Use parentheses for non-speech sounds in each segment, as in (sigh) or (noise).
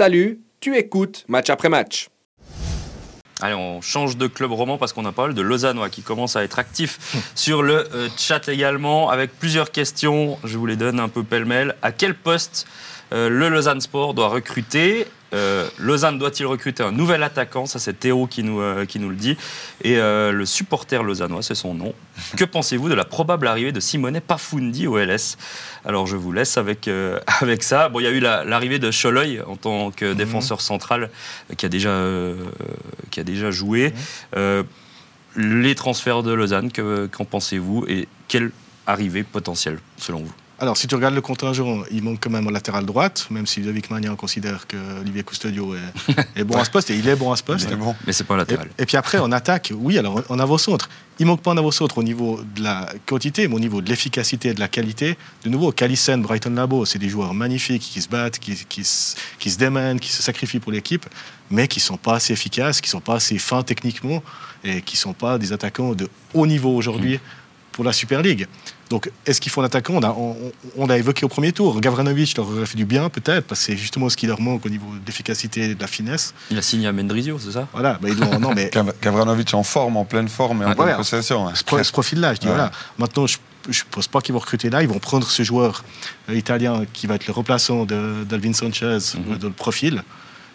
Salut, tu écoutes match après match. Allez, on change de club roman parce qu'on a parlé de Lausannois qui commence à être actif (laughs) sur le euh, chat également avec plusieurs questions. Je vous les donne un peu pêle-mêle. À quel poste euh, le Lausanne Sport doit recruter euh, Lausanne doit-il recruter un nouvel attaquant? Ça, c'est Théo qui nous, qui nous le dit. Et le supporter lausannois, c'est son nom. (laughs) que pensez-vous de la probable arrivée de Simone Pafundi au LS Alors, je vous laisse avec, (laughs) avec ça. Bon, il y a eu l'arrivée de Choloy en tant que mhm. défenseur central qui a déjà, qui a déjà joué. Mhm. les transferts de Lausanne, qu'en pensez-vous? Et quelle arrivée potentielle, selon vous? Alors, si tu regardes le contingent, il manque quand même en latéral droite, même si David Magnan considère que Olivier Custodio (laughs) est, bon à ce poste, et il est bon à ce poste. Bon. Mais c'est pas latéral. Et, puis après, en attaque, oui, alors en avant-centre. Il manque pas en avant-centre au niveau de la quantité, mais au niveau de l'efficacité et de la qualité. De nouveau, Calissen, Brighton Labo, c'est des joueurs magnifiques qui se battent, qui, qui, qui se démènent, qui se sacrifient pour l'équipe, mais qui sont pas assez efficaces, qui sont pas assez fins techniquement, et qui sont pas des attaquants de haut niveau aujourd'hui mmh. Pour la Super League. Donc, est-ce qu'il faut un attaquant? On a, on, a, évoqué au premier tour. Gavranovic leur aurait fait du bien, peut-être, parce que c'est justement ce qui leur manque au niveau d'efficacité et de la finesse. Il a signé à Mendrizio, c'est ça? Voilà. Bah, non, mais... (laughs) Gavranovic en forme, en pleine forme et en pleine possession. Ce, profil-là, je dis voilà. Maintenant, je ne pense pas qu'ils vont recruter là. Ils vont prendre ce joueur euh, italien qui va être le remplaçant d'Alvin Sanchez mhm. dans le profil. Et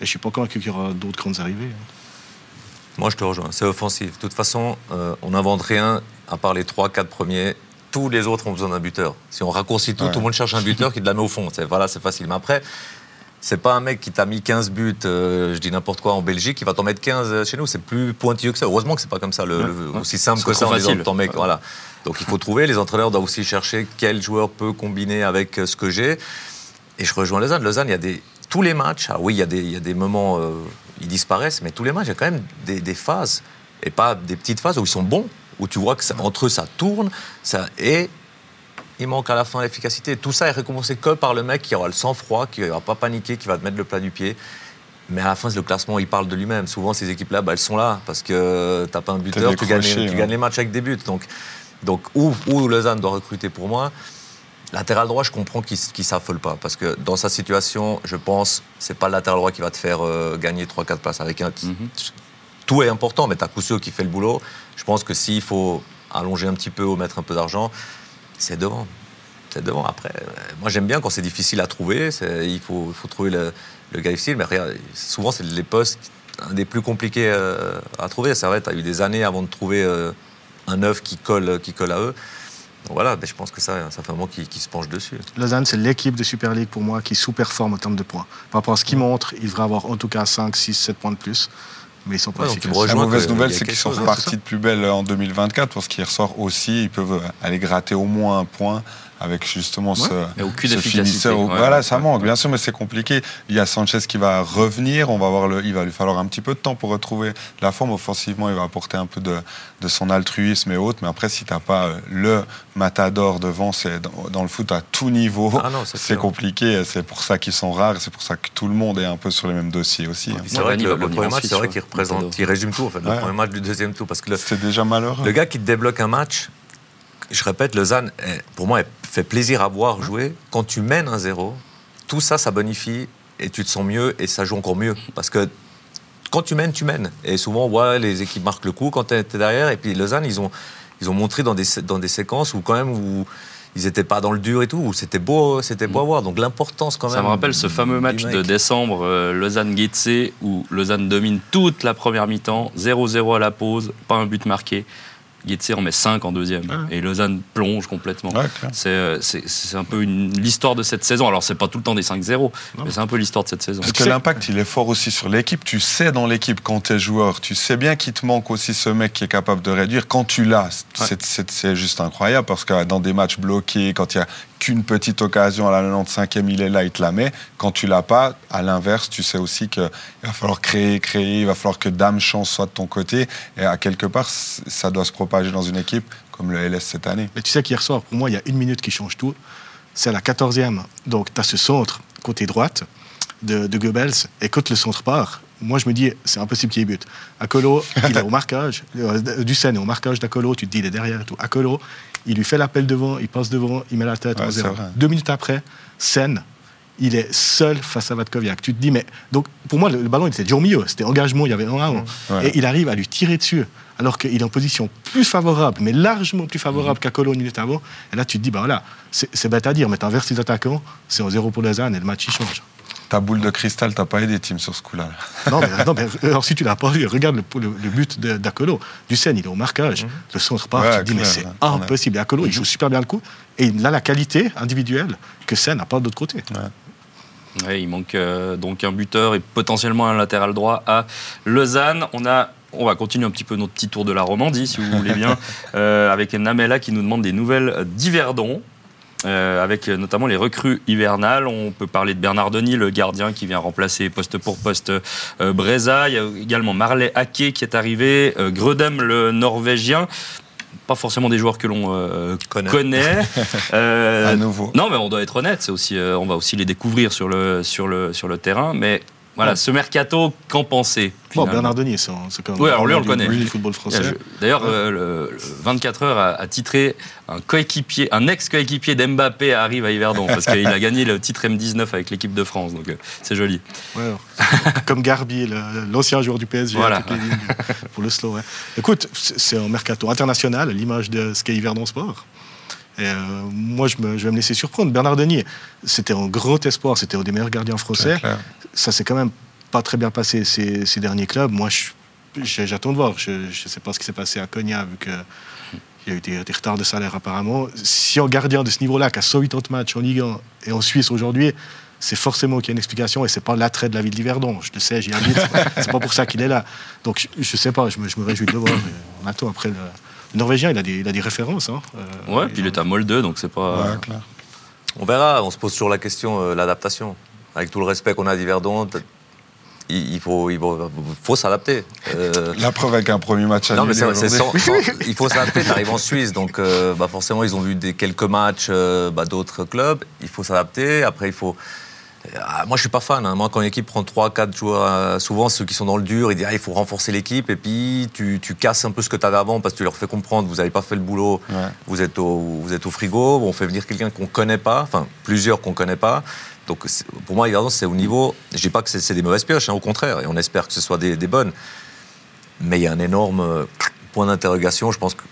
je ne suis pas convaincu qu'il y aura d'autres grandes arrivées. Moi, je te rejoins. C'est offensif. De toute façon, euh, on n'invente rien à part les 3-4 premiers tous les autres ont besoin d'un buteur. Si on raccourcit tout, tout le monde cherche un buteur qui te la met au fond. Voilà, c'est facile. Mais après, c'est pas un mec qui t'a mis 15 buts, euh, je dis n'importe quoi, en Belgique, qui va t'en mettre 15 euh, chez nous. C'est plus pointilleux que ça. Heureusement que c'est pas comme ça, le, aussi simple que ça en disant ton mec. Voilà. Donc il faut trouver. Les entraîneurs doivent aussi chercher quel joueur peut combiner avec euh, ce que j'ai. Et je rejoins Lausanne. Lausanne, il y a des tous les matchs. Ah oui, il y a des, il y a des moments, ils disparaissent, mais tous les matchs, il y a quand même des, des phases et pas des petites phases où ils sont bons où tu vois que entre eux ça tourne, ça, et il manque à la fin l'efficacité. Tout ça est récompensé que par le mec qui aura le sang-froid, qui ne va pas paniquer, qui va te mettre le plat du pied. Mais à la fin, le classement, il parle de lui-même. Souvent, ces équipes-là, bah, elles sont là parce que tu n'as pas un buteur, tu, gagnes, tu gagnes, les matchs avec des buts. Donc, donc où, où Lausanne doit recruter pour moi Latéral droit, je comprends qu'il ne s'affole pas. Parce que dans sa situation, je pense, c'est pas le latéral droit qui va te faire euh, gagner 3-4 places avec un. Mhm tout est important, mais tu as qui fait le boulot. Je pense que s'il faut allonger un petit peu ou mettre un peu d'argent, c'est devant. C'est devant. Après, euh, moi j'aime bien quand c'est difficile à trouver. Il faut, trouver le, gars difficile, mais souvent c'est les postes des plus compliqués euh, à trouver. C'est vrai, tu as eu des années avant de trouver euh, un œuf qui colle, qui colle à eux. voilà, mais je pense que ça, ça fait un moment qui, se penche dessus. Lausanne, c'est l'équipe de Super League pour moi qui sous-performe en termes de points. Par rapport à ce qu'ils montrent, il devrait avoir en tout cas 5, 6, 7 points de plus mais ils sont pas La mauvaise nouvelle, c'est qu'ils sont repartis de plus belle en 2024, parce qu'il ressort aussi, ils peuvent aller gratter au moins un point avec justement ce, ce finisseur. voilà, ça manque, bien sûr, mais c'est compliqué. Il y a Sanchez qui va revenir, on va voir le, il va lui falloir un petit peu de temps pour retrouver la forme. Offensivement, il va apporter un peu de, de son altruisme et autres, mais après, si tu n'as pas euh, le matador devant, c'est dans, le foot à tout niveau, ah c'est compliqué. C'est pour ça qu'ils sont rares, c'est pour ça que tout le monde est un peu sur les mêmes dossiers aussi. Hein. C'est vrai que le, premier match, c'est vrai qu'il représente, il résume tout, en fait, le premier match du deuxième tour, parce que c'est déjà malheureux. Le gars qui te débloque un match, je répète, Lausanne, pour moi, fait plaisir à voir jouer. Quand tu mènes un zéro, tout ça, ça bonifie et tu te sens mieux et ça joue encore mieux. Parce que quand tu mènes, tu mènes. Et souvent, ouais, les équipes marquent le coup quand tu es, derrière. Et puis Lausanne, ils ont, ils ont montré dans des, dans des séquences où quand même où ils n'étaient pas dans le dur et tout, où c'était beau, c'était beau à voir. Donc l'importance quand même. Ça me rappelle ce fameux match de décembre, euh, Lausanne-Guetze, où Lausanne domine toute la première mi-temps, 0-0 à la pause, pas un but marqué. Guetze en met 5 en deuxième. Et Lausanne plonge complètement. Euh, c'est un peu l'histoire de cette saison. Alors, c'est pas tout le temps des 5-0, mais c'est un peu l'histoire de cette saison. Parce que l'impact, il est fort aussi sur l'équipe. Tu sais dans l'équipe quand tu es joueur, tu sais bien qu'il te manque aussi ce mec qui est capable de réduire. Quand tu l'as, c'est juste incroyable parce que dans des matchs bloqués, quand il y a qu'une petite occasion à la 95e, il est là, il te la met. Quand tu l'as pas, à l'inverse, tu sais aussi qu'il va falloir créer, créer, il va falloir que Dame Chance soit de ton côté. Et à quelque part, ça doit se propager dans une équipe comme le LS cette année. Mais tu sais qu'hier soir, pour moi, il y a une minute qui change tout. C'est à la 14e. Donc, tu as ce centre côté droite de, Goebbels. Et quand le centre part, moi, je me dis, c'est impossible qu'il y ait but. Akolo, il est au marquage. Euh, du Seine est au marquage d'Akolo. Tu te dis, il est derrière et tout. Akolo, il lui fait l'appel devant, il passe devant, il met la tête Deux minutes après, scène, il est seul face à Vatkoviak. Tu te dis, mais. Donc, pour moi, le, le ballon, il était déjà au milieu. C'était engagement, il y avait un avant. Ouais. Et il arrive à lui tirer dessus, alors qu'il est en position plus favorable, mais largement plus favorable qu'à Cologne une minute avant. Et là, tu te dis, bah voilà, c'est bête à dire, mais t'inverses les attaquants, c'est en zéro pour Lausanne et le match, il change. Ta boule de cristal, t'as pas aidé, Tim, sur ce coup-là. (laughs) Non, mais, non, mais alors si tu l'as pas vu, regarde le, le- le but d'Akolo. Ducène, il est au marquage. Le centre part, Ouais, tu te dis, mais c'est impossible. Et Akolo, il joue super bien le coup. Et il a la qualité individuelle que Sen n'a pas de l'autre côté. Ouais, il manque euh, donc un buteur et potentiellement un latéral droit à Lausanne. On a on va continuer un petit peu notre petit tour de la Romandie, si vous voulez bien, (laughs) euh, avec Namela qui nous demande des nouvelles d'Yverdon. Euh, avec notamment les recrues hivernales. On peut parler de Bernard Denis, le gardien qui vient remplacer poste pour poste euh, Breza. Il y a également Marley Hake qui est arrivé, euh, Gredem le Norvégien. Pas forcément des joueurs que l'on euh, Connaît. connaît. (laughs) Euh, À nouveau. non, mais on doit être honnête. C'est aussi, euh, on va aussi les découvrir sur le sur le sur le terrain. Mais voilà, Ouais. ce mercato, qu'en penser Bon, Bernard Denis, c'est quand même Oui, alors lui, on le connaît. du football français. D'ailleurs, euh, le, le 24 heures a, a titré un coéquipier, un ex-coéquipier d'Mbappé arrive à Yverdon parce qu'il a gagné le titre M19 avec l'équipe de France. Donc euh, c'est joli. Ouais, alors, comme Garbi, l'ancien joueur du PSG, Voilà. pour le slow. Écoute, c'est un mercato international, à l'image de ce qu'est Yverdon Sport. Et euh, moi, je, me- je vais me laisser surprendre. Bernard Denis, c'était un grand espoir, c'était un des meilleurs gardiens français. Ça s'est quand même pas très bien passé ces, ces derniers clubs. Moi, j'attends de voir. Je ne sais pas ce qui s'est passé à Cognac, vu qu'il y a eu des, des retards de salaire apparemment. Si un gardien de ce niveau-là, qui a 180 matchs en Ligue 1 et en Suisse aujourd'hui, c'est forcément qu'il y a une explication et c'est pas l'attrait de la ville d'Yverdon. Je le sais, j'y habite. (laughs) c'est pas pour ça qu'il est là. Donc je, je sais pas, je me, je me réjouis de le voir. On attend après le, le Norvégien, il a des, il a des références. Hein. Euh, Ouais, puis il est à Molde, donc c'est pas. Ouais, clair. On verra, on se pose toujours la question, euh, l'adaptation. Avec tout le respect qu'on a d'Yverdon, peut- il, il faut, il faut, faut s'adapter. Euh, La preuve avec un premier match à non, mais c'est sans- sans- il faut s'adapter. Tu arrives en Suisse, donc euh, bah forcément, ils ont vu des, quelques matchs euh, bah, d'autres clubs. Il faut s'adapter. Après, il faut. Ah, moi, je suis pas fan. hein. Moi, quand une équipe prend 3-4 joueurs, souvent ceux qui sont dans le dur, ils disent ah, il faut renforcer l'équipe. Et puis, tu, tu casses un peu ce que tu avais avant parce que tu leur fais comprendre vous n'avez pas fait le boulot, Ouais. vous, êtes au, vous êtes au frigo. On fait venir quelqu'un qu'on connaît pas, enfin, plusieurs qu'on connaît pas. Donc, pour moi, Yverdon, c'est au niveau. Je dis pas que c'est des mauvaises pioches, hein, au contraire. Et on espère que ce soit des, bonnes. Mais il y a un énorme point d'interrogation. Je pense que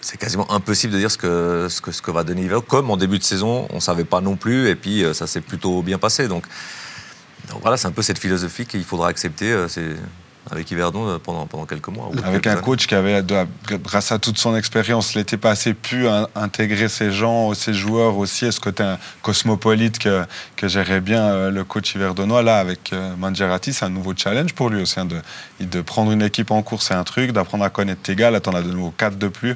c'est quasiment impossible de dire ce que, ce que, ce que va donner Yverdon. Comme en début de saison, on ne savait pas non plus, et puis euh, ça s'est plutôt bien passé. Donc, donc voilà, c'est un peu cette philosophie qu'il faudra accepter euh, c'est- avec Yverdon euh, pendant, pendant quelques mois. ou Avec quelques un années. coach qui avait, grâce à toute son expérience, l'été passé, pu in- intégrer ces gens, ces joueurs aussi, et ce côté un cosmopolite que, que gérait bien euh, le coach hiverdonois. Là, avec euh, Mangiarati, c'est un nouveau challenge pour lui aussi. hein, de, de prendre une équipe en cours, c'est un truc, d'apprendre à connaître tes gars. Là, t'en as de nouveau quatre de plus.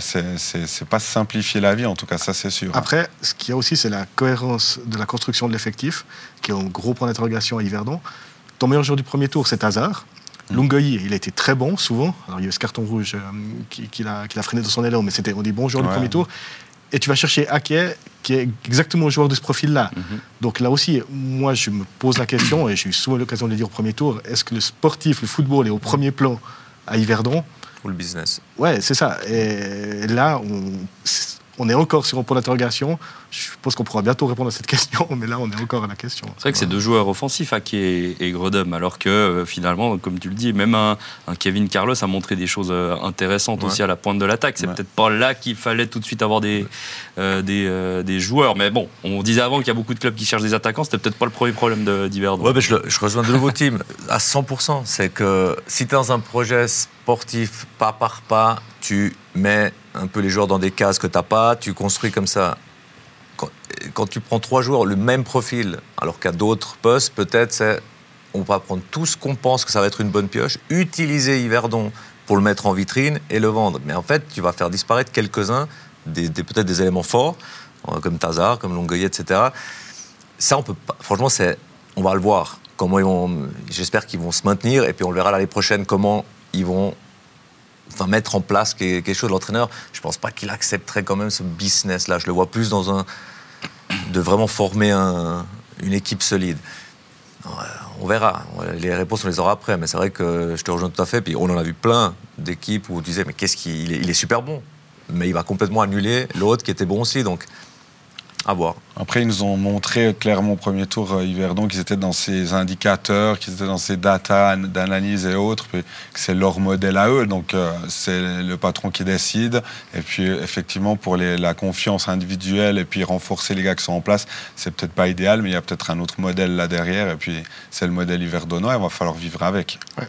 C'est- c'est c'est pas simplifier la vie, en tout cas, ça, c'est sûr. Après, ce qu'il y a aussi, c'est la cohérence de la construction de l'effectif, qui est un gros point d'interrogation à Yverdon. Ton meilleur joueur du premier tour, c'est Hazard. Lungoyi, il a été très bon, souvent. Alors, il y a eu ce carton rouge euh, qui, qui l'a, freiné dans son élan, mais c'était un des bons joueurs Ouais. du premier tour. Et tu vas chercher Ake, qui est exactement le joueur de ce profil-là. Donc là aussi, moi, je me pose la question, et j'ai eu souvent l'occasion de le dire au premier tour, est-ce que le sportif, le football est au premier plan à Yverdon? Ou le business. Ouais, c'est ça. Et là, on, on est encore sur un point d'interrogation. Je pense qu'on pourra bientôt répondre à cette (laughs) question, mais là, on est encore à la question. C'est vrai que c'est deux joueurs offensifs, Ake et, et Gredem, alors que euh, finalement, comme tu le dis, même un, un Kevin Carlos a montré des choses euh, intéressantes Ouais. aussi à la pointe de l'attaque. C'est Ouais. peut-être pas là qu'il fallait tout de suite avoir des, euh, des, euh, des joueurs. Mais bon, on disait avant qu'il y a beaucoup de clubs qui cherchent des attaquants. C'était peut-être pas le premier problème de- d'Yverdon. Ouais, mais je, le- je rejoins de nouveau Tim à 100%. C'est que si tu es dans un projet sportif, pas par pas, tu mets un peu les joueurs dans des cases que tu pas, tu construis comme ça. Quand, tu prends trois joueurs, le même profil, alors qu'à d'autres postes, peut-être c'est on va prendre tout ce qu'on pense que ça va être une bonne pioche, utiliser Yverdon pour le mettre en vitrine et le vendre. Mais en fait, tu vas faire disparaître quelques-uns, des, peut-être des éléments forts, euh, comme Tazar, comme Longueuil, etc. Ça, on peut pas. Franchement, on va le voir. J'espère qu'ils vont se maintenir et puis on le verra l'année prochaine comment ils vont. Enfin, mettre en place quelque chose. L'entraîneur, je pense pas qu'il accepterait quand même ce business-là. Je le vois plus dans un de vraiment former un- une équipe solide. On verra. Les réponses, on les aura après. Mais c'est vrai que je te rejoins tout à fait. Puis on en a vu plein d'équipes où on disait mais qu'est-ce qu'il il est, il est super bon, mais il va complètement annuler l'autre qui était bon aussi. Donc À voir. Après, ils nous ont montré clairement au premier tour euh, Yverdon qu'ils étaient dans ces indicateurs, qu'ils étaient dans ces data d'analyse et autres, puis que c'est leur modèle à eux. Donc, euh, c'est le patron qui décide. Et puis, effectivement, pour les- la confiance individuelle et puis renforcer les gars qui sont en place, c'est peut-être pas idéal, mais il y a peut-être un autre modèle là derrière. Et puis, c'est le modèle Yverdonois, il va falloir vivre avec. Ouais.